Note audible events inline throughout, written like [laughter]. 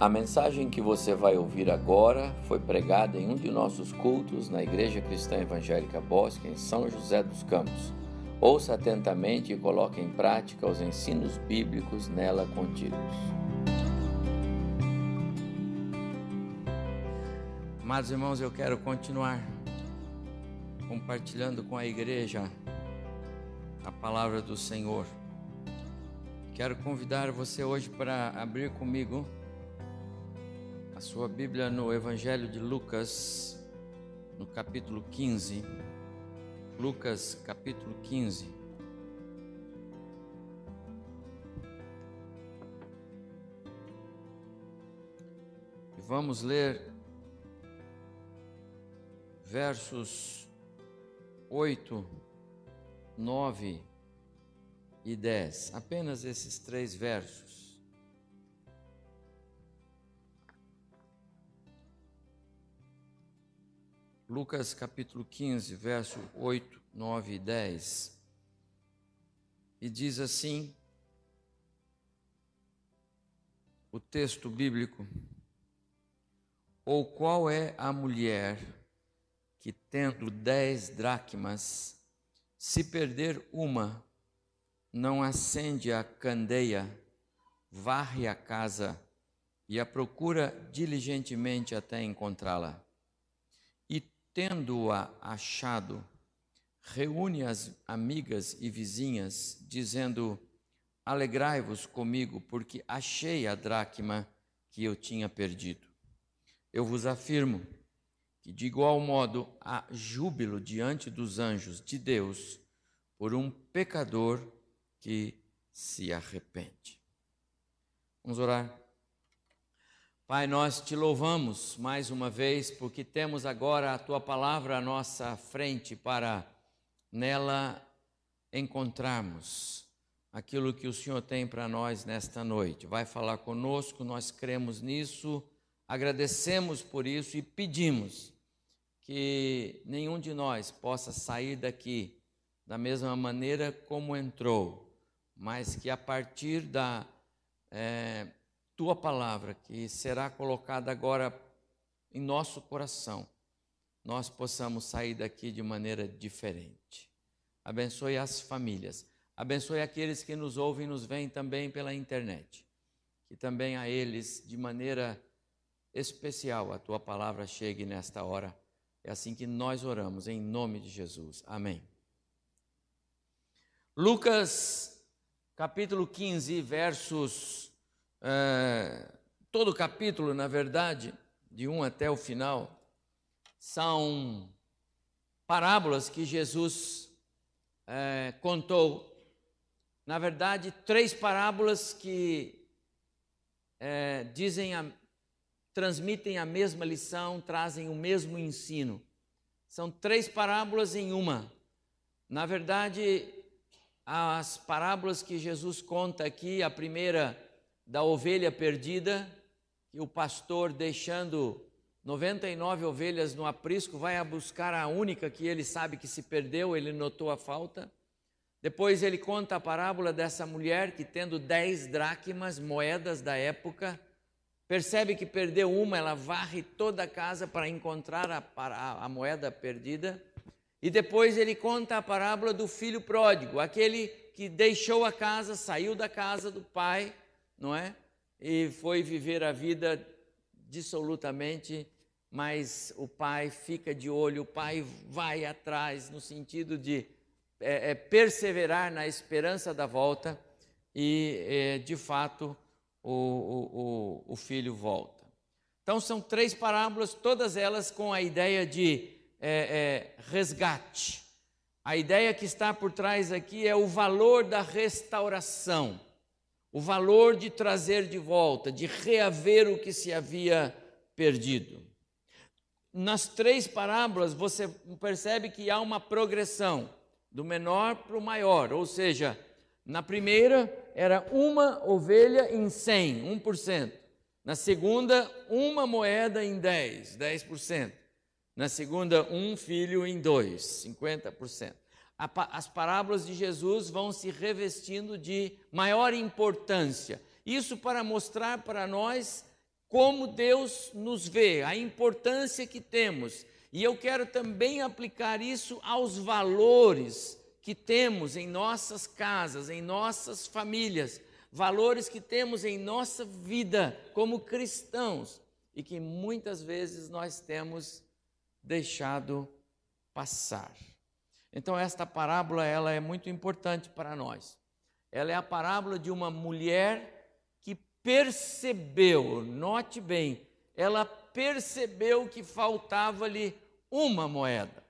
A mensagem que você vai ouvir agora foi pregada em um de nossos cultos na Igreja Cristã Evangélica Bosque, em São José dos Campos. Ouça atentamente e coloque em prática os ensinos bíblicos nela contidos. Amados irmãos, eu quero continuar compartilhando com a igreja a palavra do Senhor. Quero convidar você hoje para abrir comigo a sua Bíblia no Evangelho de Lucas, no capítulo 15. Lucas, capítulo 15. E vamos ler versos 8, 9 e 10. Apenas esses três versos. Lucas capítulo 15, verso 8, 9 e 10. E diz assim: o texto bíblico: Ou qual é a mulher que, tendo dez dracmas, se perder uma, não acende a candeia, varre a casa e a procura diligentemente até encontrá-la? Tendo-a achado, reúne as amigas e vizinhas, dizendo: Alegrai-vos comigo, porque achei a dracma que eu tinha perdido. Eu vos afirmo que, de igual modo, há júbilo diante dos anjos de Deus por um pecador que se arrepende. Vamos orar. Pai, nós te louvamos mais uma vez porque temos agora a tua palavra à nossa frente para nela encontrarmos aquilo que o Senhor tem para nós nesta noite. Vai falar conosco, nós cremos nisso, agradecemos por isso e pedimos que nenhum de nós possa sair daqui da mesma maneira como entrou, mas que a partir da. É, tua palavra que será colocada agora em nosso coração, nós possamos sair daqui de maneira diferente. Abençoe as famílias, abençoe aqueles que nos ouvem e nos veem também pela internet, que também a eles, de maneira especial, a tua palavra chegue nesta hora. É assim que nós oramos, em nome de Jesus. Amém. Lucas, capítulo 15, versos é, todo o capítulo, na verdade, de um até o final, são parábolas que Jesus é, contou. Na verdade, três parábolas que é, dizem a, transmitem a mesma lição, trazem o mesmo ensino. São três parábolas em uma. Na verdade, as parábolas que Jesus conta aqui, a primeira da ovelha perdida, que o pastor, deixando 99 ovelhas no aprisco, vai a buscar a única que ele sabe que se perdeu, ele notou a falta. Depois ele conta a parábola dessa mulher que, tendo 10 dracmas, moedas da época, percebe que perdeu uma, ela varre toda a casa para encontrar a, a, a moeda perdida. E depois ele conta a parábola do filho pródigo, aquele que deixou a casa, saiu da casa do pai não é? E foi viver a vida dissolutamente, mas o pai fica de olho, o pai vai atrás no sentido de é, é, perseverar na esperança da volta e, é, de fato, o, o, o, filho volta. Então, são três parábolas, todas elas com a ideia de é, é, resgate. A ideia que está por trás aqui é o valor da restauração o valor de trazer de volta, de reaver o que se havia perdido. Nas três parábolas você percebe que há uma progressão do menor para o maior, ou seja, na primeira era uma ovelha em 100, 1%. Na segunda, uma moeda em 10, 10%. Na segunda, um filho em 2, 50% as parábolas de Jesus vão se revestindo de maior importância. Isso para mostrar para nós como Deus nos vê, a importância que temos. E eu quero também aplicar isso aos valores que temos em nossas casas, em nossas famílias, valores que temos em nossa vida como cristãos e que muitas vezes nós temos deixado passar. Então esta parábola ela é muito importante para nós. Ela é a parábola de uma mulher que percebeu, note bem, ela percebeu que faltava-lhe uma moeda.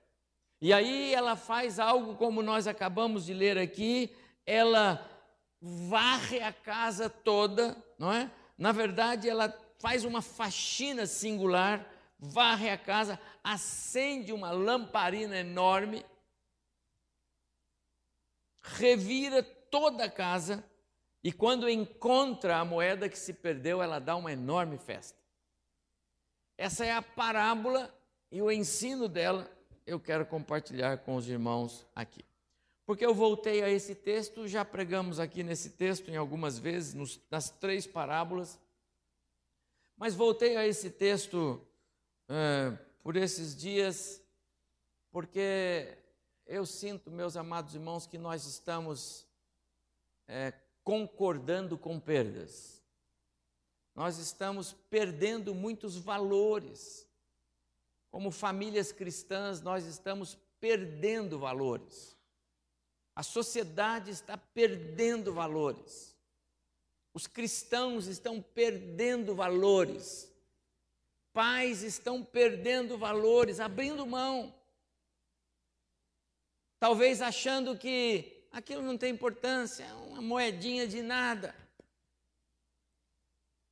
E aí ela faz algo como nós acabamos de ler aqui, ela varre a casa toda, não é? Na verdade, ela faz uma faxina singular, varre a casa, acende uma lamparina enorme, revira toda a casa e quando encontra a moeda que se perdeu, ela dá uma enorme festa. Essa é a parábola e o ensino dela eu quero compartilhar com os irmãos aqui. Porque eu voltei a esse texto, já pregamos aqui nesse texto em algumas vezes, nos, nas três parábolas, mas voltei a esse texto por esses dias, porque eu sinto, meus amados irmãos, que nós estamos é, concordando com perdas. Nós estamos perdendo muitos valores. Como famílias cristãs, nós estamos perdendo valores. A sociedade está perdendo valores. Os cristãos estão perdendo valores. Pais estão perdendo valores, abrindo mão. Talvez achando que aquilo não tem importância, é uma moedinha de nada.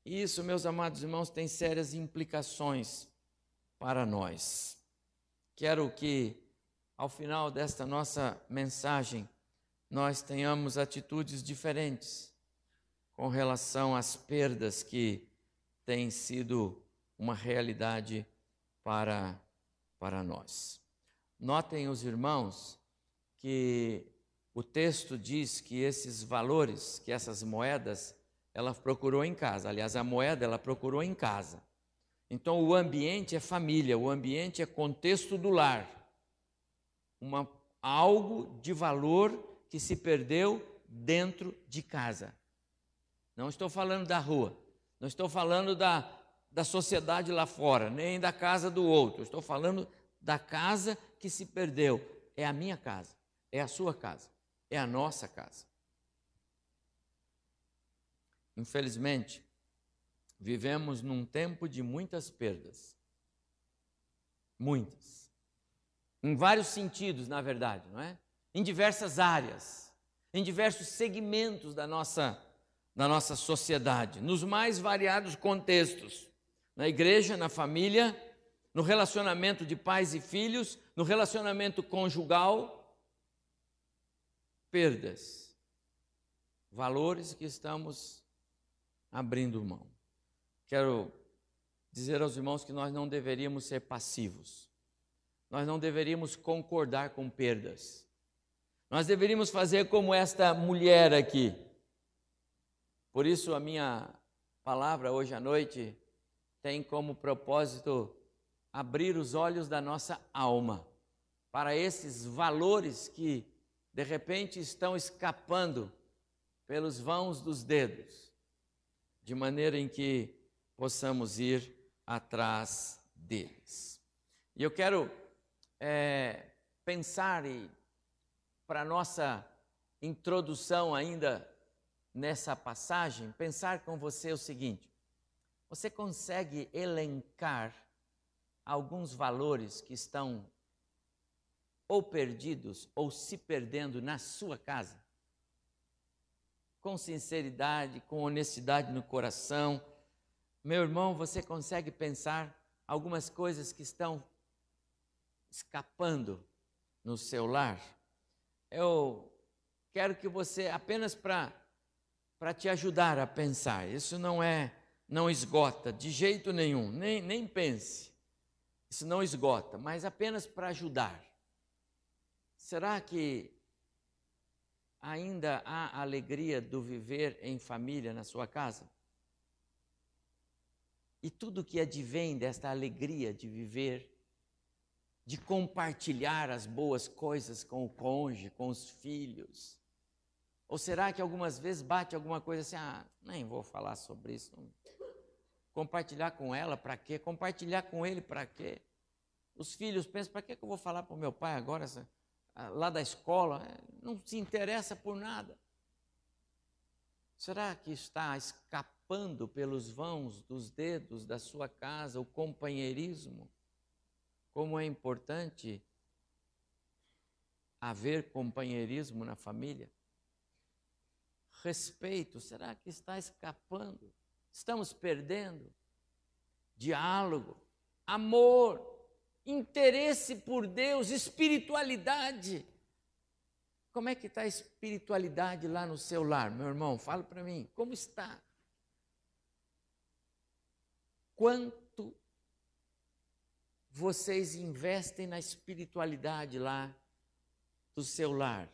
Isso, meus amados irmãos, tem sérias implicações para nós. Quero que, ao final desta nossa mensagem, nós tenhamos atitudes diferentes com relação às perdas que têm sido uma realidade para, para nós. Notem os irmãos que o texto diz que esses valores, que essas moedas, ela procurou em casa. Aliás, a moeda ela procurou em casa. Então, o ambiente é família, o ambiente é contexto do lar. Uma, algo de valor que se perdeu dentro de casa. Não estou falando da rua, não estou falando da, da sociedade lá fora, nem da casa do outro. Estou falando da casa que se perdeu. É a minha casa, é a sua casa, é a nossa casa. Infelizmente, vivemos num tempo de muitas perdas. Muitas. Em vários sentidos, na verdade, não é? Em diversas áreas, em diversos segmentos da nossa na nossa sociedade, nos mais variados contextos, na igreja, na família, no relacionamento de pais e filhos, no relacionamento conjugal, perdas, valores que estamos abrindo mão. Quero dizer aos irmãos que nós não deveríamos ser passivos, nós não deveríamos concordar com perdas, nós deveríamos fazer como esta mulher aqui. Por isso, a minha palavra hoje à noite tem como propósito abrir os olhos da nossa alma para esses valores que de repente estão escapando pelos vãos dos dedos, de maneira em que possamos ir atrás deles. E eu quero é, pensar e para nossa introdução ainda nessa passagem, pensar com você o seguinte: você consegue elencar alguns valores que estão ou perdidos ou se perdendo na sua casa? Com sinceridade, com honestidade no coração. Meu irmão, você consegue pensar algumas coisas que estão escapando no seu lar? Eu quero que você, apenas para te ajudar a pensar. Isso não é, não esgota de jeito nenhum, nem, nem pense. Isso não esgota, mas apenas para ajudar. Será que ainda há alegria do viver em família na sua casa? e tudo que advém desta alegria de viver, de compartilhar as boas coisas com o cônjuge, com os filhos? Ou será que algumas vezes bate alguma coisa assim, ah, nem vou falar sobre isso. Compartilhar com ela para quê? Compartilhar com ele para quê? Os filhos pensam, para que eu vou falar para o meu pai agora, lá da escola? É, não se interessa por nada. Será que está escapando pelos vãos dos dedos da sua casa o companheirismo? Como é importante haver companheirismo na família? Respeito, será que está escapando? Estamos perdendo? Diálogo, amor, interesse por Deus, espiritualidade. Como é que está a espiritualidade lá no seu lar, meu irmão? Fala para mim, como está? Quanto vocês investem na espiritualidade lá do seu lar?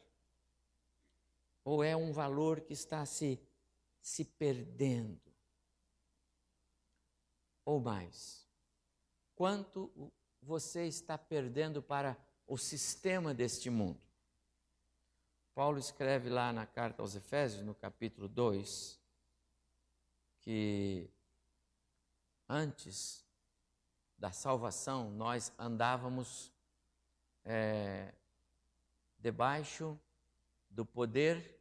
Ou é um valor que está se, se perdendo? Ou mais? Quanto você está perdendo para o sistema deste mundo? Paulo escreve lá na carta aos Efésios, no capítulo 2, que antes da salvação nós andávamos é, debaixo do poder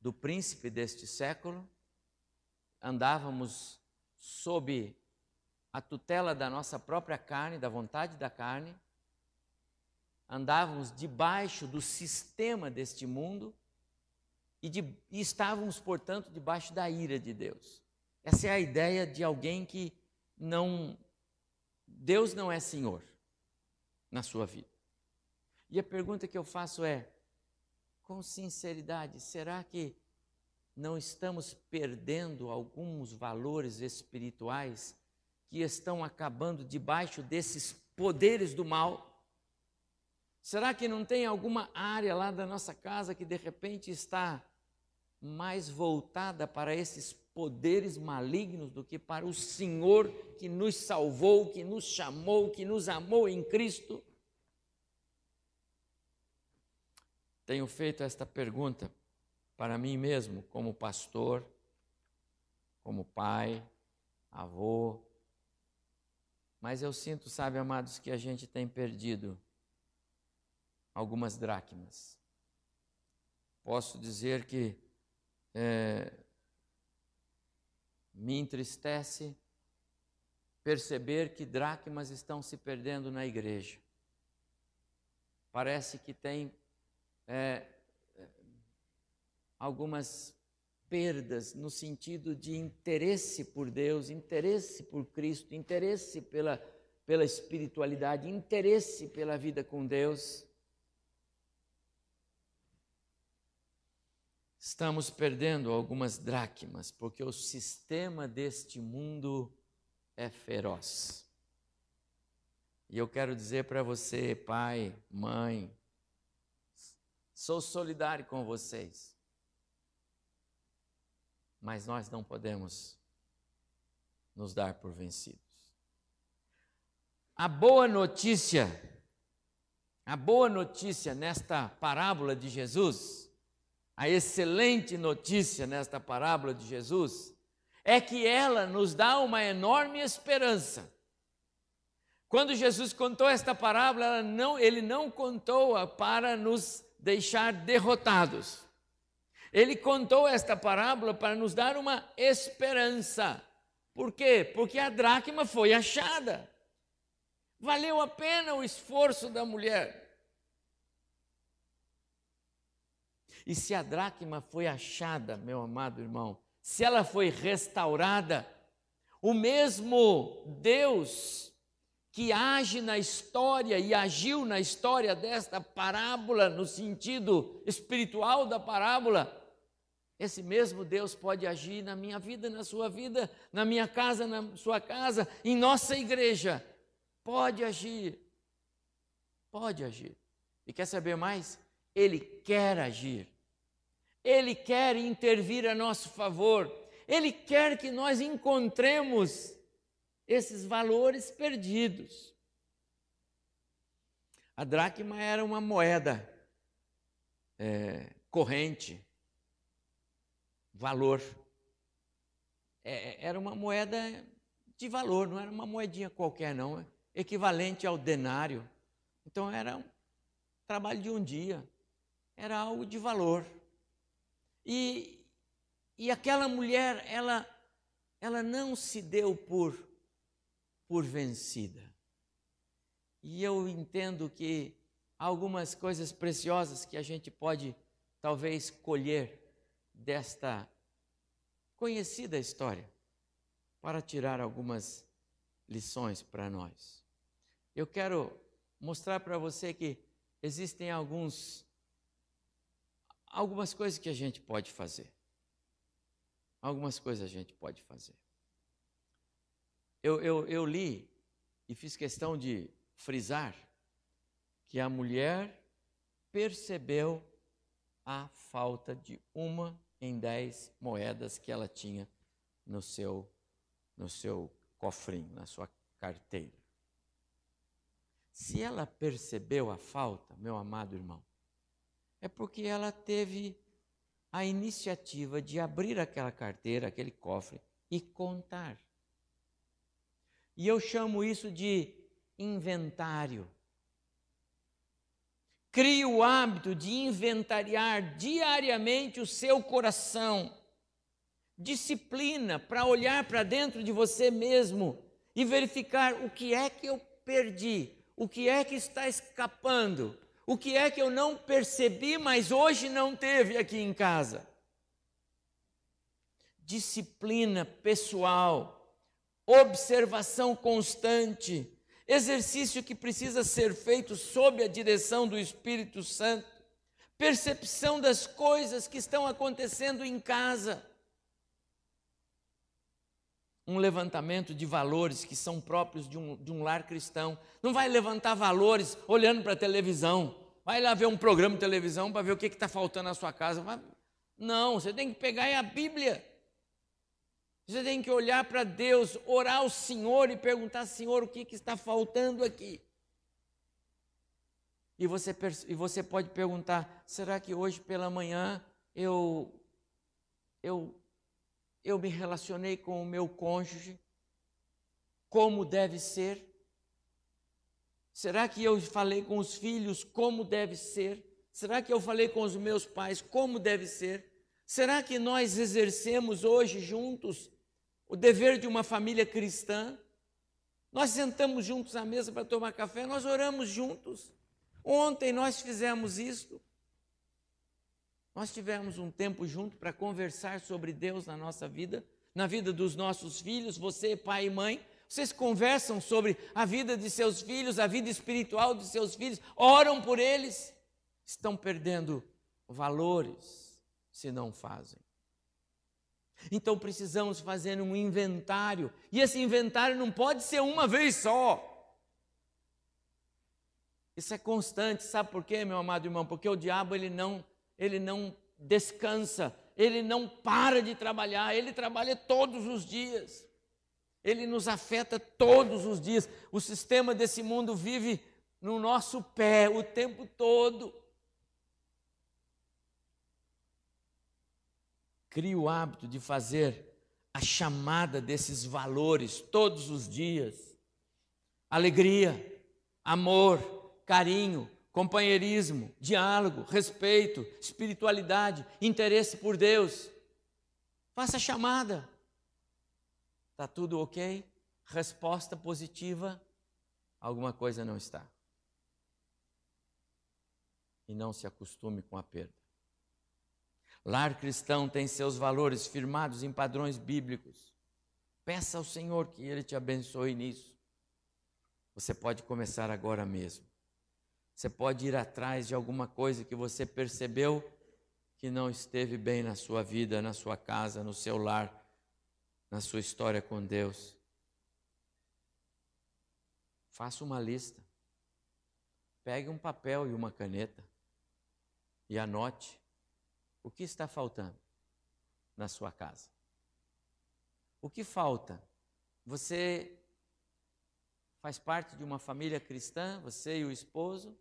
do príncipe deste século, andávamos sob a tutela da nossa própria carne, da vontade da carne, andávamos debaixo do sistema deste mundo e, de, e estávamos, portanto, debaixo da ira de Deus. Essa é a ideia de alguém que não. Deus não é Senhor na sua vida. E a pergunta que eu faço é: com sinceridade, será que não estamos perdendo alguns valores espirituais que estão acabando debaixo desses poderes do mal? Será que não tem alguma área lá da nossa casa que de repente está mais voltada para esses poderes malignos do que para o Senhor que nos salvou, que nos chamou, que nos amou em Cristo? Tenho feito esta pergunta para mim mesmo, como pastor, como pai, avô, mas eu sinto, sabe, amados, que a gente tem perdido algumas dracmas. Posso dizer que é, me entristece perceber que dracmas estão se perdendo na igreja. Parece que tem é, algumas perdas no sentido de interesse por Deus, interesse por Cristo, interesse pela, pela espiritualidade, interesse pela vida com Deus. estamos perdendo algumas dracmas, porque o sistema deste mundo é feroz. E eu quero dizer para você, pai, mãe, sou solidário com vocês, mas nós não podemos nos dar por vencidos. A boa notícia, a boa notícia nesta parábola de Jesus, a excelente notícia nesta parábola de Jesus é que ela nos dá uma enorme esperança. Quando Jesus contou esta parábola, não, ele não contou-a para nos deixar derrotados. Ele contou esta parábola para nos dar uma esperança. Por quê? Porque a dracma foi achada. Valeu a pena o esforço da mulher. E se a dracma foi achada, meu amado irmão, se ela foi restaurada, o mesmo Deus que age na história e agiu na história desta parábola, no sentido espiritual da parábola, esse mesmo Deus pode agir na minha vida, na sua vida, na minha casa, na sua casa, em nossa igreja. Pode agir. Pode agir. E quer saber mais? Ele quer agir. Ele quer intervir a nosso favor, Ele quer que nós encontremos esses valores perdidos. A dracma era uma moeda é, corrente, valor. É, era uma moeda de valor, não era uma moedinha qualquer, não, é equivalente ao denário. Então era um trabalho de um dia, era algo de valor. E, e aquela mulher, ela, ela não se deu por, por vencida. E eu entendo que há algumas coisas preciosas que a gente pode talvez colher desta conhecida história para tirar algumas lições para nós. Eu quero mostrar para você que existem alguns algumas coisas que a gente pode fazer. Algumas coisas a gente pode fazer. Eu, eu, eu li e fiz questão de frisar que a mulher percebeu a falta de uma em dez moedas que ela tinha no seu, no seu cofrinho, na sua carteira. Se ela percebeu a falta, meu amado irmão, é porque ela teve a iniciativa de abrir aquela carteira, aquele cofre e contar. E eu chamo isso de inventário. Crie o hábito de inventariar diariamente o seu coração. Disciplina para olhar para dentro de você mesmo e verificar o que é que eu perdi, o que é que está escapando, o que é que eu não percebi, mas hoje não teve aqui em casa. Disciplina pessoal, observação constante, exercício que precisa ser feito sob a direção do Espírito Santo, percepção das coisas que estão acontecendo em casa. Um levantamento de valores que são próprios de um, de um lar cristão. Não vai levantar valores olhando para a televisão. Vai lá ver um programa de televisão para ver o que está faltando na sua casa. Não, você tem que pegar a Bíblia você tem que olhar para Deus, orar ao Senhor e perguntar: Senhor, o que, que está faltando aqui? E você, e você pode perguntar: será que hoje pela manhã eu, eu, eu me relacionei com o meu cônjuge como deve ser? Será que eu falei com os filhos como deve ser? Será que eu falei com os meus pais como deve ser? Será que nós exercemos hoje juntos o dever de uma família cristã. Nós sentamos juntos à mesa para tomar café, nós oramos juntos. Ontem nós fizemos isto. Nós tivemos um tempo junto para conversar sobre Deus na nossa vida, na vida dos nossos filhos, você, pai e mãe. Vocês conversam sobre a vida de seus filhos, a vida espiritual de seus filhos, oram por eles. Estão perdendo valores se não fazem. Então precisamos fazer um inventário. E esse inventário não pode ser uma vez só. Isso é constante, sabe por quê, meu amado irmão? Porque o diabo ele não, ele não descansa, ele não para de trabalhar, ele trabalha todos os dias. Ele nos afeta todos os dias. O sistema desse mundo vive no nosso pé o tempo todo. Crie o hábito de fazer a chamada desses valores todos os dias. Alegria, amor, carinho, companheirismo, diálogo, respeito, espiritualidade, interesse por Deus. Faça a chamada. Está tudo ok? Resposta positiva? Alguma coisa não está. E não se acostume com a perda. Lar cristão tem seus valores firmados em padrões bíblicos. Peça ao Senhor que Ele te abençoe nisso. Você pode começar agora mesmo. Você pode ir atrás de alguma coisa que você percebeu que não esteve bem na sua vida, na sua casa, no seu lar, na sua história com Deus. Faça uma lista. Pegue um papel e uma caneta e anote o que está faltando na sua casa? O que falta? Você faz parte de uma família cristã, você e o esposo,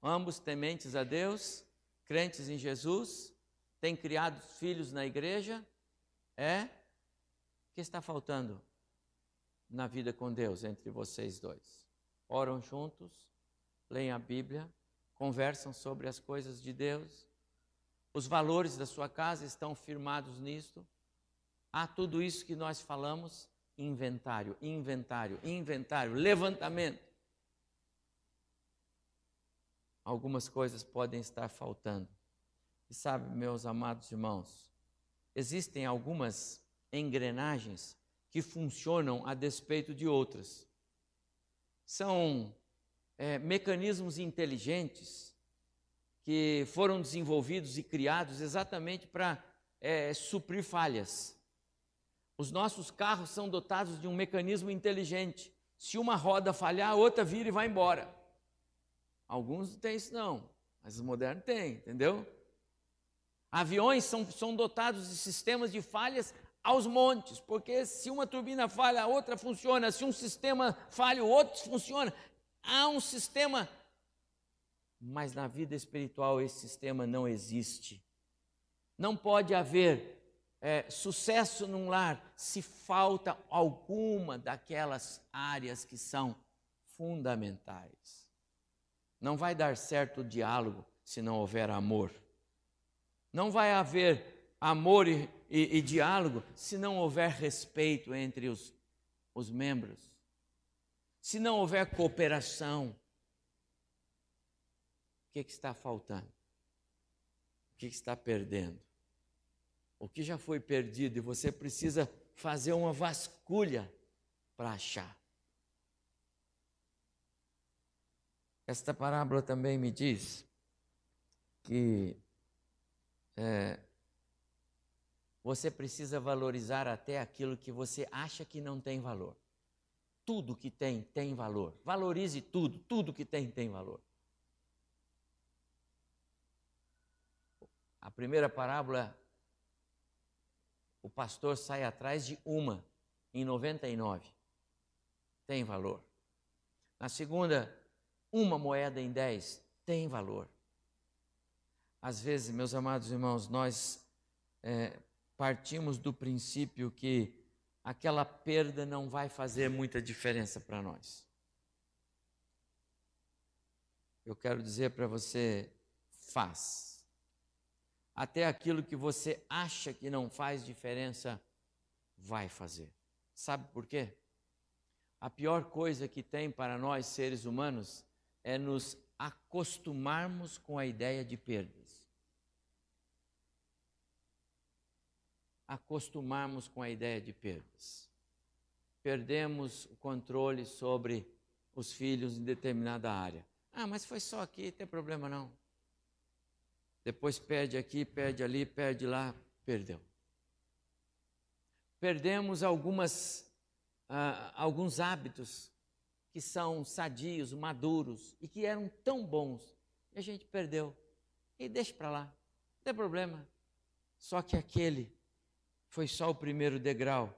ambos tementes a Deus, crentes em Jesus, têm criado filhos na igreja, é? O que está faltando na vida com Deus entre vocês dois? Oram juntos, leem a Bíblia, conversam sobre as coisas de Deus, os valores da sua casa estão firmados nisto. Há tudo isso que nós falamos, inventário, inventário, inventário, levantamento. Algumas coisas podem estar faltando. E sabe, meus amados irmãos, existem algumas engrenagens que funcionam a despeito de outras. São é, mecanismos inteligentes que foram desenvolvidos e criados exatamente para é, suprir falhas. Os nossos carros são dotados de um mecanismo inteligente. Se uma roda falhar, a outra vira e vai embora. Alguns não têm isso, não, mas os modernos têm, entendeu? Aviões são, são dotados de sistemas de falhas aos montes, porque se uma turbina falha, a outra funciona, se um sistema falha, o outro funciona. Há um sistema mas na vida espiritual esse sistema não existe. Não pode haver é, sucesso num lar se falta alguma daquelas áreas que são fundamentais. Não vai dar certo o diálogo se não houver amor. Não vai haver amor e, e, e diálogo se não houver respeito entre os, os membros. Se não houver cooperação que, que está faltando? O que, que está perdendo? O que já foi perdido e você precisa fazer uma vasculha para achar. Esta parábola também me diz que é, você precisa valorizar até aquilo que você acha que não tem valor. Tudo que tem, tem valor. Valorize tudo, tudo que tem, tem valor. A primeira parábola, o pastor sai atrás de uma em 99. Tem valor. Na segunda, uma moeda em 10 tem valor. Às vezes, meus amados irmãos, nós é, partimos do princípio que aquela perda não vai fazer muita diferença para nós. Eu quero dizer para você, faz até aquilo que você acha que não faz diferença, vai fazer. Sabe por quê? A pior coisa que tem para nós seres humanos é nos acostumarmos com a ideia de perdas. Acostumarmos com a ideia de perdas. Perdemos o controle sobre os filhos em determinada área. Ah, mas foi só aqui, não tem problema não depois perde aqui, perde ali, perde lá, perdeu. Perdemos algumas, ah, alguns hábitos que são sadios, maduros e que eram tão bons e a gente perdeu. E deixa para lá, não tem problema. Só que aquele foi só o primeiro degrau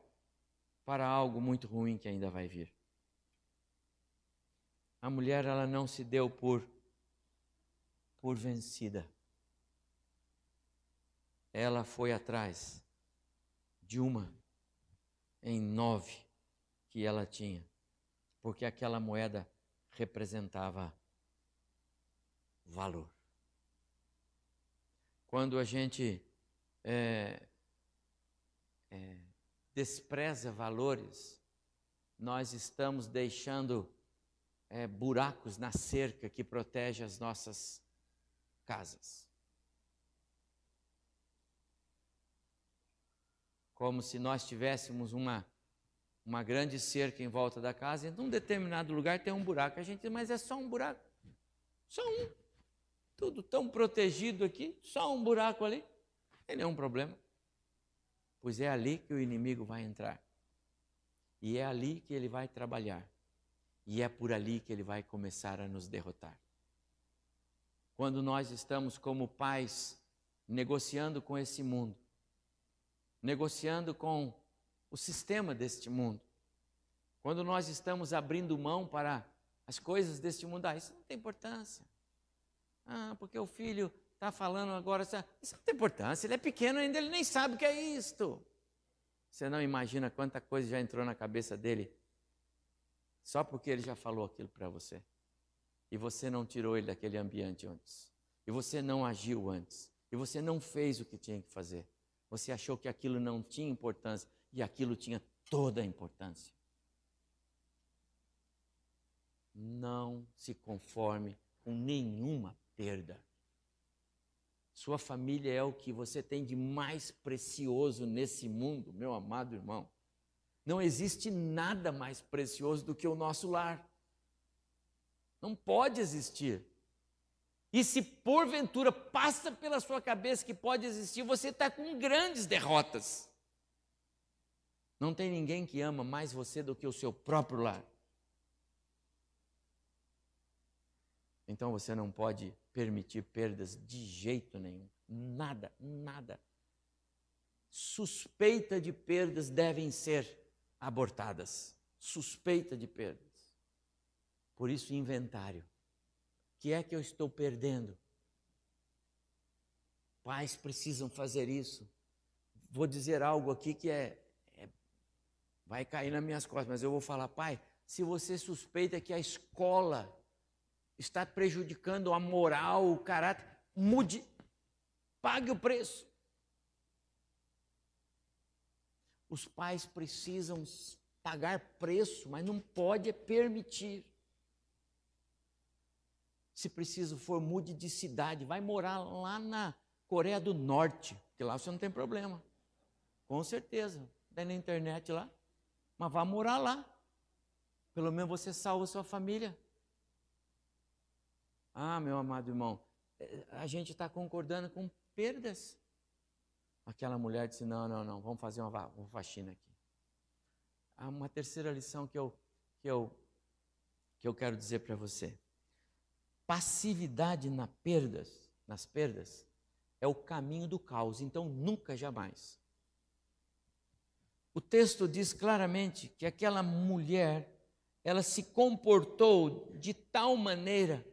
para algo muito ruim que ainda vai vir. A mulher ela não se deu por por vencida ela foi atrás de uma em nove que ela tinha, porque aquela moeda representava valor. Quando a gente é, é, despreza valores, nós estamos deixando é, buracos na cerca que protege as nossas casas. Como se nós tivéssemos uma, uma grande cerca em volta da casa, e num determinado lugar tem um buraco. A gente diz, mas é só um buraco. Só um. Tudo tão protegido aqui, só um buraco ali. Ele é um problema. Pois é ali que o inimigo vai entrar. E é ali que ele vai trabalhar. E é por ali que ele vai começar a nos derrotar. Quando nós estamos como pais negociando com esse mundo, negociando com o sistema deste mundo. Quando nós estamos abrindo mão para as coisas deste mundo, ah, isso não tem importância. Ah, porque o filho está falando agora, isso não tem importância, ele é pequeno ainda, ele nem sabe o que é isto. Você não imagina quanta coisa já entrou na cabeça dele só porque ele já falou aquilo para você. E você não tirou ele daquele ambiente antes. E você não agiu antes. E você não fez o que tinha que fazer. Você achou que aquilo não tinha importância e aquilo tinha toda a importância. Não se conforme com nenhuma perda. Sua família é o que você tem de mais precioso nesse mundo, meu amado irmão. Não existe nada mais precioso do que o nosso lar. Não pode existir. E se porventura passa pela sua cabeça que pode existir, você está com grandes derrotas. Não tem ninguém que ama mais você do que o seu próprio lar. Então você não pode permitir perdas de jeito nenhum. Nada, nada. Suspeita de perdas devem ser abortadas. Suspeita de perdas. Por isso, inventário. Que é que eu estou perdendo? Pais precisam fazer isso. Vou dizer algo aqui que é, é vai cair nas minhas costas, mas eu vou falar, pai, se você suspeita que a escola está prejudicando a moral, o caráter, mude, pague o preço. Os pais precisam pagar preço, mas não pode permitir. Se preciso for, mude de cidade, vai morar lá na Coreia do Norte, que lá você não tem problema. Com certeza. Tem na internet lá. Mas vá morar lá. Pelo menos você salva sua família. Ah, meu amado irmão, é, a gente está concordando com perdas. Aquela mulher disse: Não, não, não, vamos fazer uma, uma faxina aqui. Há uma terceira lição que eu, que eu, que eu quero dizer para você. Passividade na perdas, nas perdas é o caminho do caos, então nunca jamais. O texto diz claramente que aquela mulher, ela se comportou de tal maneira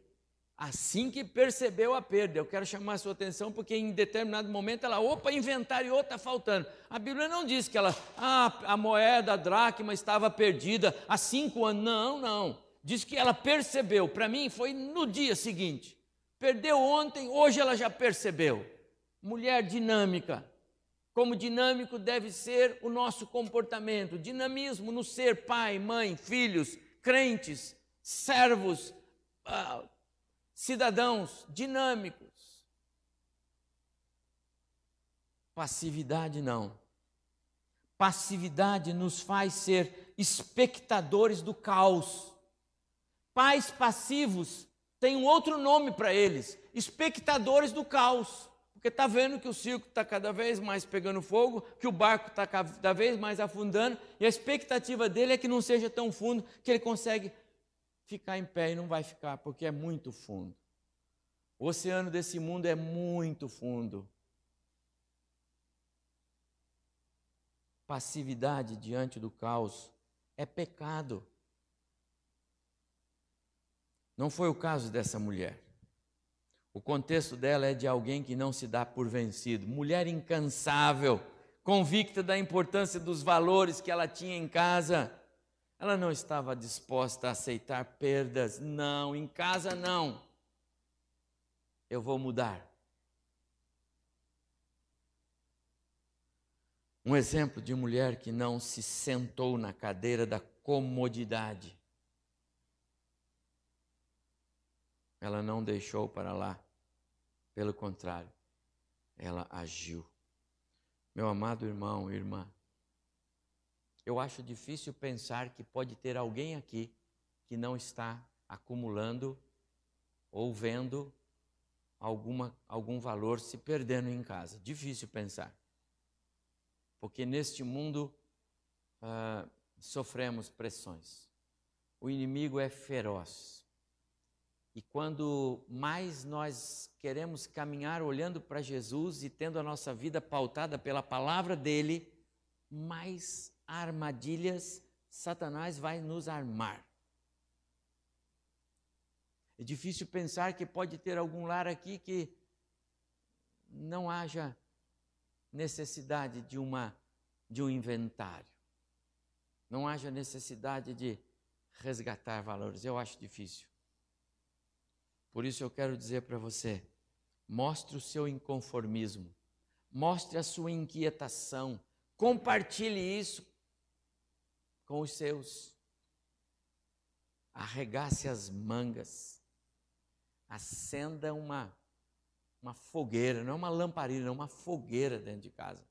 Assim que percebeu a perda, eu quero chamar a sua atenção porque em determinado momento ela, opa, inventariou, está faltando. A Bíblia não diz que ela, ah, a moeda, a dracma estava perdida há cinco anos. Não, não. Diz que ela percebeu. Para mim foi no dia seguinte. Perdeu ontem, hoje ela já percebeu. Mulher dinâmica. Como dinâmico deve ser o nosso comportamento. Dinamismo no ser pai, mãe, filhos, crentes, servos. Ah, cidadãos dinâmicos. Passividade não. Passividade nos faz ser espectadores do caos. Pais passivos têm um outro nome para eles: espectadores do caos. Porque está vendo que o circo está cada vez mais pegando fogo, que o barco está cada vez mais afundando, e a expectativa dele é que não seja tão fundo que ele consegue ficar em pé e não vai ficar, porque é muito fundo. O oceano desse mundo é muito fundo. Passividade diante do caos é pecado. Não foi o caso dessa mulher. O contexto dela é de alguém que não se dá por vencido, mulher incansável, convicta da importância dos valores que ela tinha em casa. Ela não estava disposta a aceitar perdas, não, em casa não. Eu vou mudar. Um exemplo de mulher que não se sentou na cadeira da comodidade. Ela não deixou para lá, pelo contrário, ela agiu. Meu amado irmão, irmã, eu acho difícil pensar que pode ter alguém aqui que não está acumulando ou vendo alguma, algum valor se perdendo em casa. Difícil pensar. Porque neste mundo uh, sofremos pressões. O inimigo é feroz. E quando mais nós queremos caminhar olhando para Jesus e tendo a nossa vida pautada pela palavra dele, mais armadilhas Satanás vai nos armar. É difícil pensar que pode ter algum lar aqui que não haja necessidade de uma de um inventário. Não haja necessidade de resgatar valores. Eu acho difícil. Por isso eu quero dizer para você: mostre o seu inconformismo, mostre a sua inquietação, compartilhe isso com os seus. Arregace as mangas, acenda uma, uma fogueira, não é uma lamparina, é uma fogueira dentro de casa.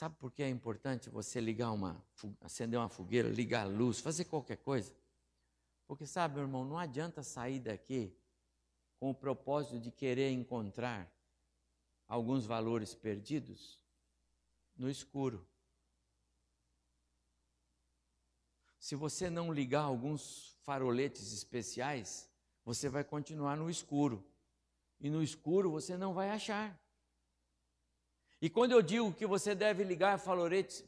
Sabe por que é importante você ligar uma, acender uma fogueira, ligar a luz, fazer qualquer coisa? Porque sabe, meu irmão, não adianta sair daqui com o propósito de querer encontrar alguns valores perdidos no escuro. Se você não ligar alguns faroletes especiais, você vai continuar no escuro. E no escuro você não vai achar. E quando eu digo que você deve ligar faroletes,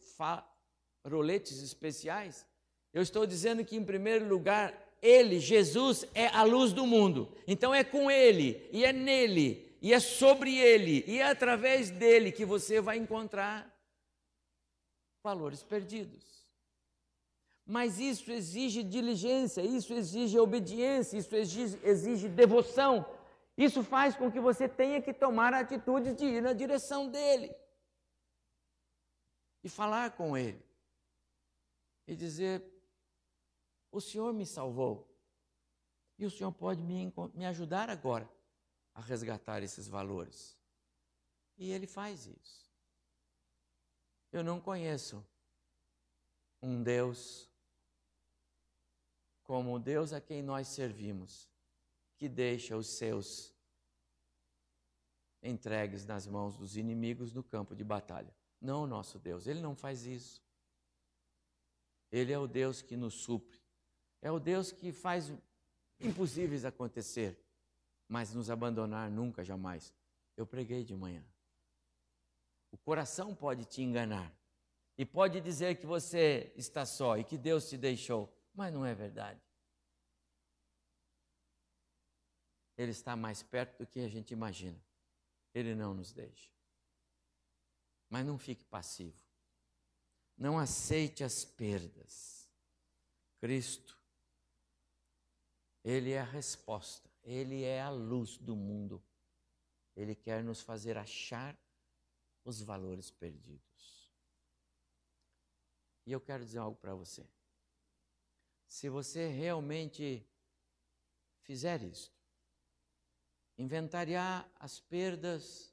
faroletes especiais, eu estou dizendo que, em primeiro lugar, Ele, Jesus, é a luz do mundo. Então é com Ele, e é nele, e é sobre Ele, e é através dele que você vai encontrar valores perdidos. Mas isso exige diligência, isso exige obediência, isso exige, exige devoção, isso faz com que você tenha que tomar a atitude de ir na direção dele e falar com ele e dizer: O Senhor me salvou e o Senhor pode me, me ajudar agora a resgatar esses valores. E ele faz isso. Eu não conheço um Deus como o Deus a quem nós servimos que deixa os seus entregues nas mãos dos inimigos no campo de batalha. Não o nosso Deus, ele não faz isso. Ele é o Deus que nos supre, é o Deus que faz impossíveis acontecer, mas nos abandonar nunca, jamais. Eu preguei de manhã. O coração pode te enganar e pode dizer que você está só e que Deus te deixou, mas não é verdade. Ele está mais perto do que a gente imagina. Ele não nos deixa. Mas não fique passivo. Não aceite as perdas. Cristo, Ele é a resposta. Ele é a luz do mundo. Ele quer nos fazer achar os valores perdidos. E eu quero dizer algo para você. Se você realmente fizer isso, inventariar as perdas,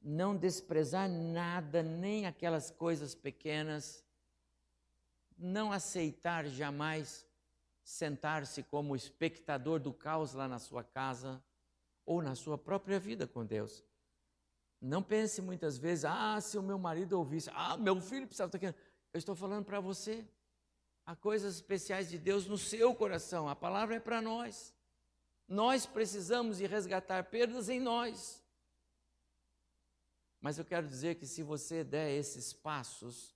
não desprezar nada, nem aquelas coisas pequenas, não aceitar jamais sentar-se como espectador do caos lá na sua casa ou na sua própria vida com Deus. Não pense muitas vezes, ah, se o meu marido ouvisse, ah, meu filho precisava estar aqui. Eu estou falando para você. Há coisas especiais de Deus no seu coração. A palavra é para nós. Nós precisamos de resgatar perdas em nós. Mas eu quero dizer que se você der esses passos,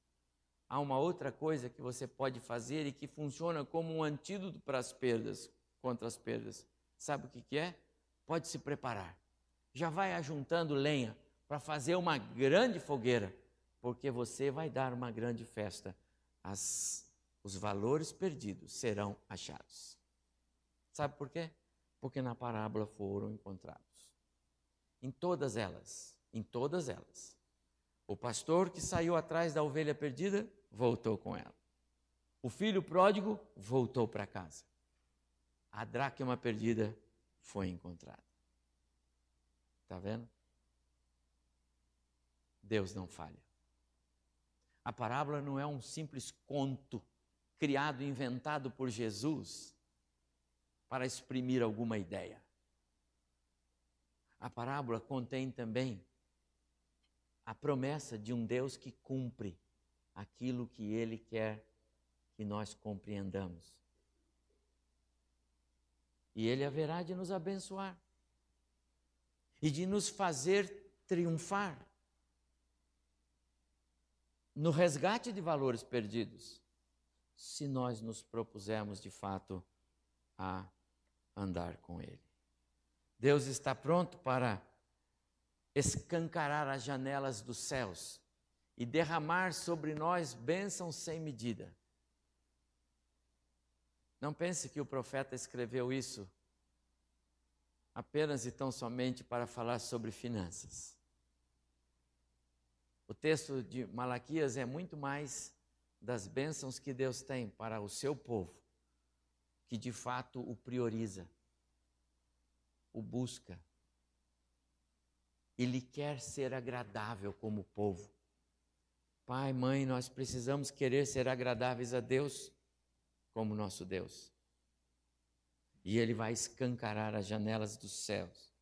há uma outra coisa que você pode fazer e que funciona como um antídoto para as perdas, contra as perdas. Sabe o que, que é? Pode se preparar. Já vai ajuntando lenha para fazer uma grande fogueira, porque você vai dar uma grande festa. As, os valores perdidos serão achados. Sabe por quê? Porque na parábola foram encontrados. Em todas elas, em todas elas. O pastor que saiu atrás da ovelha perdida voltou com ela. O filho pródigo voltou para casa. A dracma perdida foi encontrada. Está vendo? Deus não falha. A parábola não é um simples conto criado, inventado por Jesus para exprimir alguma ideia. A parábola contém também a promessa de um Deus que cumpre aquilo que ele quer que nós compreendamos. E ele haverá de nos abençoar e de nos fazer triunfar no resgate de valores perdidos, se nós nos propusermos de fato a andar com Ele. Deus está pronto para escancarar as janelas dos céus e derramar sobre nós bênçãos sem medida. Não pense que o profeta escreveu isso apenas e tão somente para falar sobre finanças. O texto de Malaquias é muito mais das bênçãos que Deus tem para o seu povo, que de fato o prioriza, o busca. Ele quer ser agradável como povo. Pai, mãe, nós precisamos querer ser agradáveis a Deus como nosso Deus. E Ele vai escancarar as janelas dos céus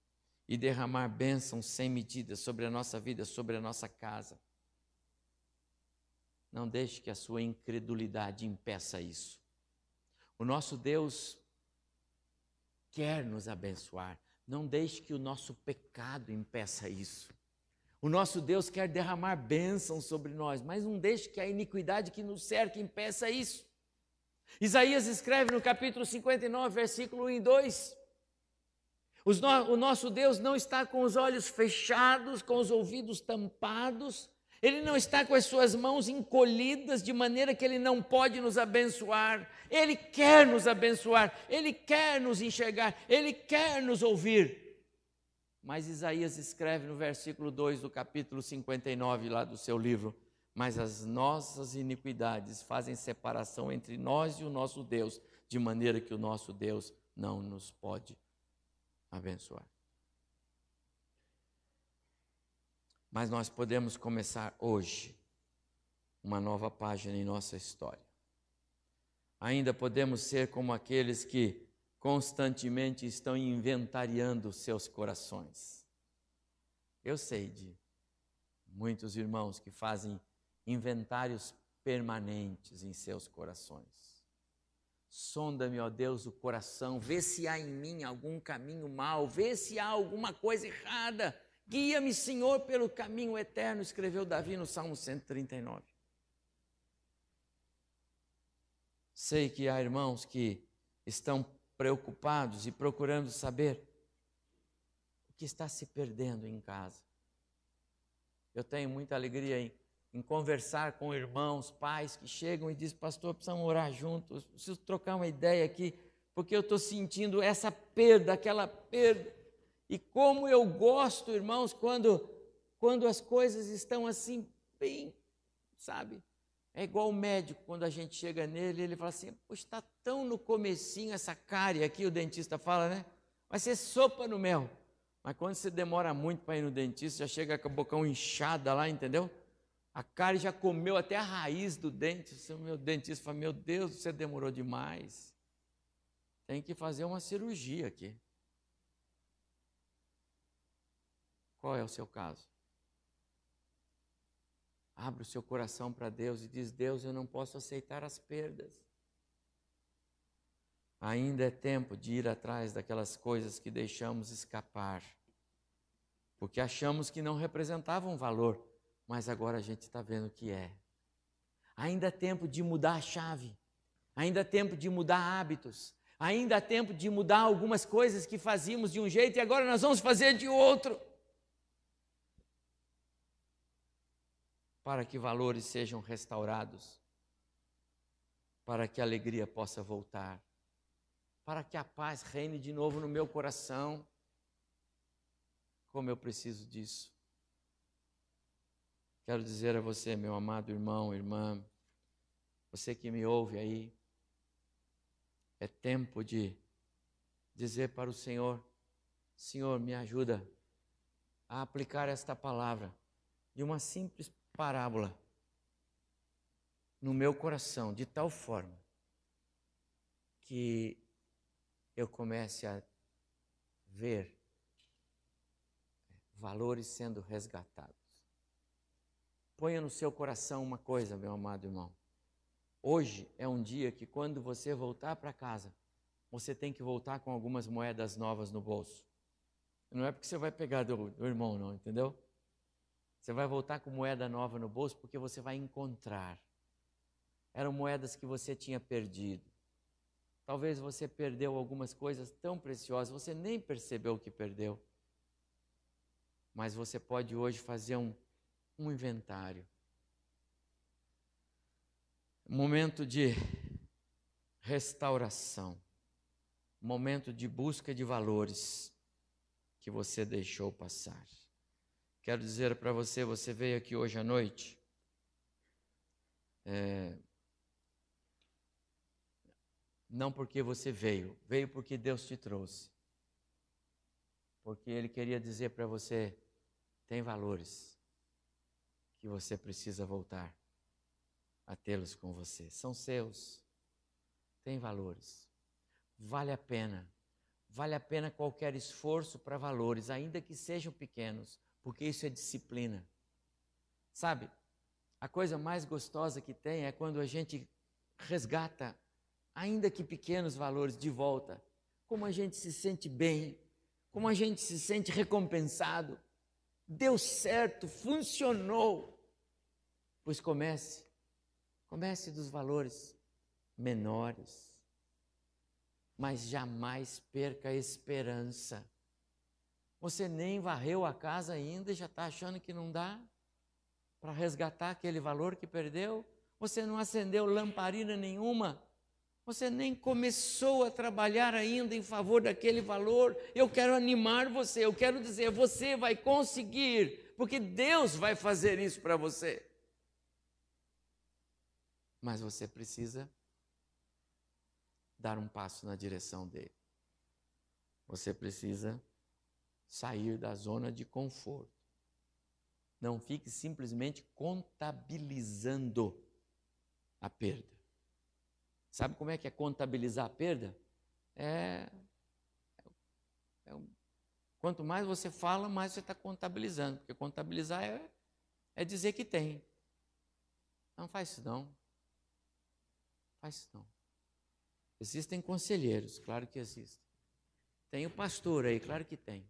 e derramar bênçãos sem medida sobre a nossa vida, sobre a nossa casa. Não deixe que a sua incredulidade impeça isso. O nosso Deus quer nos abençoar. Não deixe que o nosso pecado impeça isso. O nosso Deus quer derramar bênçãos sobre nós, mas não deixe que a iniquidade que nos cerca impeça isso. Isaías escreve no capítulo 59, versículo 1 e 2: o nosso Deus não está com os olhos fechados, com os ouvidos tampados, ele não está com as suas mãos encolhidas de maneira que ele não pode nos abençoar. Ele quer nos abençoar, ele quer nos enxergar, ele quer nos ouvir. Mas Isaías escreve no versículo 2 do capítulo 59 lá do seu livro: Mas as nossas iniquidades fazem separação entre nós e o nosso Deus, de maneira que o nosso Deus não nos pode abençoar. Mas nós podemos começar hoje uma nova página em nossa história. Ainda podemos ser como aqueles que constantemente estão inventariando seus corações. Eu sei de muitos irmãos que fazem inventários permanentes em seus corações. Sonda-me, ó Deus, o coração, vê se há em mim algum caminho mau, vê se há alguma coisa errada. Guia-me, Senhor, pelo caminho eterno, escreveu Davi no Salmo 139. Sei que há irmãos que estão preocupados e procurando saber o que está se perdendo em casa. Eu tenho muita alegria em em conversar com irmãos, pais que chegam e dizem, pastor, precisamos orar juntos, preciso trocar uma ideia aqui, porque eu estou sentindo essa perda, aquela perda. E como eu gosto, irmãos, quando, quando as coisas estão assim, bem, sabe? É igual o médico, quando a gente chega nele, ele fala assim, poxa, está tão no comecinho essa cárie aqui, o dentista fala, né? Vai ser sopa no mel. Mas quando você demora muito para ir no dentista, já chega com a bocão inchada lá, entendeu? A cárie já comeu até a raiz do dente. O meu dentista fala: Meu Deus, você demorou demais. Tem que fazer uma cirurgia aqui. Qual é o seu caso? Abre o seu coração para Deus e diz: Deus, eu não posso aceitar as perdas. Ainda é tempo de ir atrás daquelas coisas que deixamos escapar, porque achamos que não representavam valor mas agora a gente está vendo que é. Ainda há tempo de mudar a chave, ainda há tempo de mudar hábitos, ainda há tempo de mudar algumas coisas que fazíamos de um jeito e agora nós vamos fazer de outro. Para que valores sejam restaurados, para que a alegria possa voltar, para que a paz reine de novo no meu coração. Como eu preciso disso. Quero dizer a você, meu amado irmão, irmã, você que me ouve aí, é tempo de dizer para o Senhor: Senhor, me ajuda a aplicar esta palavra de uma simples parábola no meu coração, de tal forma que eu comece a ver valores sendo resgatados. Ponha no seu coração uma coisa, meu amado irmão. Hoje é um dia que, quando você voltar para casa, você tem que voltar com algumas moedas novas no bolso. Não é porque você vai pegar do, do irmão, não, entendeu? Você vai voltar com moeda nova no bolso porque você vai encontrar. Eram moedas que você tinha perdido. Talvez você perdeu algumas coisas tão preciosas, você nem percebeu que perdeu. Mas você pode hoje fazer um, um inventário. Momento de restauração. Momento de busca de valores que você deixou passar. Quero dizer para você, você veio aqui hoje à noite. É, não porque você veio, veio porque Deus te trouxe. Porque Ele queria dizer para você: tem valores que você precisa voltar a tê-los com você. São seus, tem valores. Vale a pena, vale a pena qualquer esforço para valores, ainda que sejam pequenos, porque isso é disciplina. Sabe, a coisa mais gostosa que tem é quando a gente resgata ainda que pequenos valores, de volta. Como a gente se sente bem, como a gente se sente recompensado. Deu certo, funcionou. Pois comece, comece dos valores menores, mas jamais perca a esperança. Você nem varreu a casa ainda e já está achando que não dá para resgatar aquele valor que perdeu? Você não acendeu lamparina nenhuma você nem começou a trabalhar ainda em favor daquele valor. Eu quero animar você, eu quero dizer, você vai conseguir, porque Deus vai fazer isso para você. Mas você precisa dar um passo na direção dele. Você precisa sair da zona de conforto. Não fique simplesmente contabilizando a perda. Sabe como é que é contabilizar a perda? É, é, quanto mais você fala, mais você está contabilizando, porque contabilizar é, é dizer que tem. Não faz isso não. Faz isso não. Existem conselheiros, claro que existem. Tem o pastor aí, claro que tem.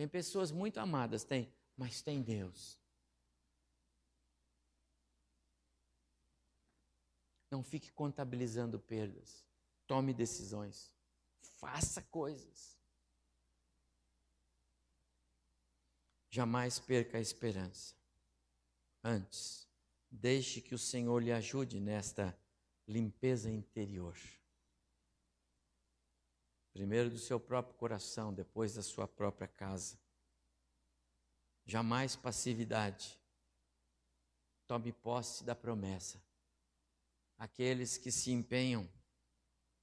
Tem pessoas muito amadas, tem, mas tem Deus. Não fique contabilizando perdas. Tome decisões. Faça coisas. Jamais perca a esperança. Antes, deixe que o Senhor lhe ajude nesta limpeza interior. Primeiro do seu próprio coração, depois da sua própria casa. Jamais passividade. Tome posse da promessa aqueles que se empenham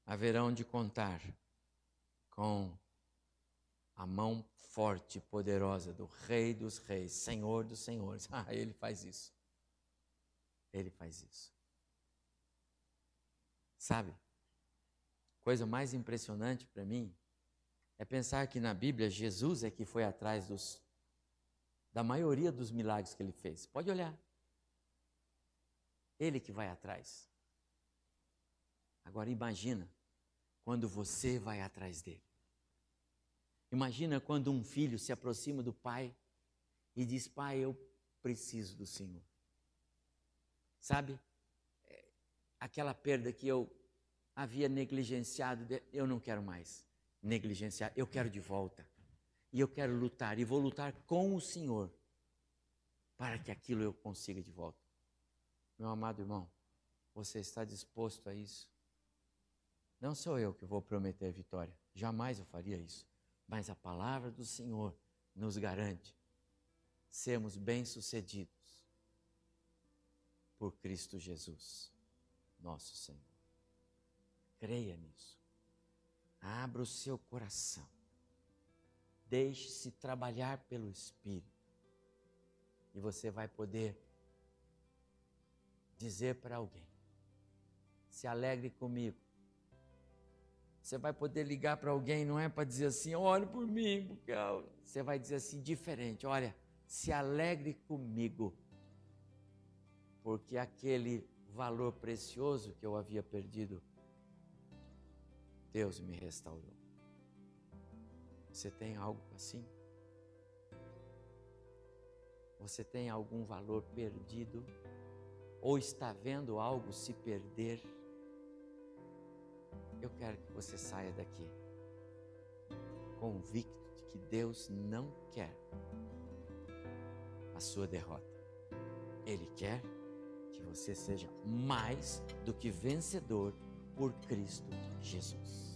haverão de contar com a mão forte e poderosa do Rei dos Reis, Senhor dos Senhores. [laughs] Ah, ele faz isso. Ele faz isso. Sabe? Coisa mais impressionante para mim é pensar que na Bíblia Jesus é que foi atrás dos da maioria dos milagres que ele fez. Pode olhar. Ele que vai atrás. Agora imagina quando você vai atrás dele. Imagina quando um filho se aproxima do pai e diz: Pai, eu preciso do Senhor. Sabe? É, aquela perda que eu havia negligenciado, eu não quero mais negligenciar, eu quero de volta. E eu quero lutar, e vou lutar com o Senhor para que aquilo eu consiga de volta. Meu amado irmão, você está disposto a isso? Não sou eu que vou prometer vitória, jamais eu faria isso. Mas a palavra do Senhor nos garante sermos bem-sucedidos por Cristo Jesus, nosso Senhor. Creia nisso. Abra o seu coração. Deixe-se trabalhar pelo Espírito. E você vai poder dizer para alguém: se alegre comigo você vai poder ligar para alguém, não é para dizer assim, ore por mim, porque você vai dizer assim, diferente, olha, se alegre comigo, porque aquele valor precioso que eu havia perdido, Deus me restaurou. Você tem algo assim? Você tem algum valor perdido? Ou está vendo algo se perder? Eu quero que você saia daqui convicto de que Deus não quer a sua derrota. Ele quer que você seja mais do que vencedor por Cristo Jesus.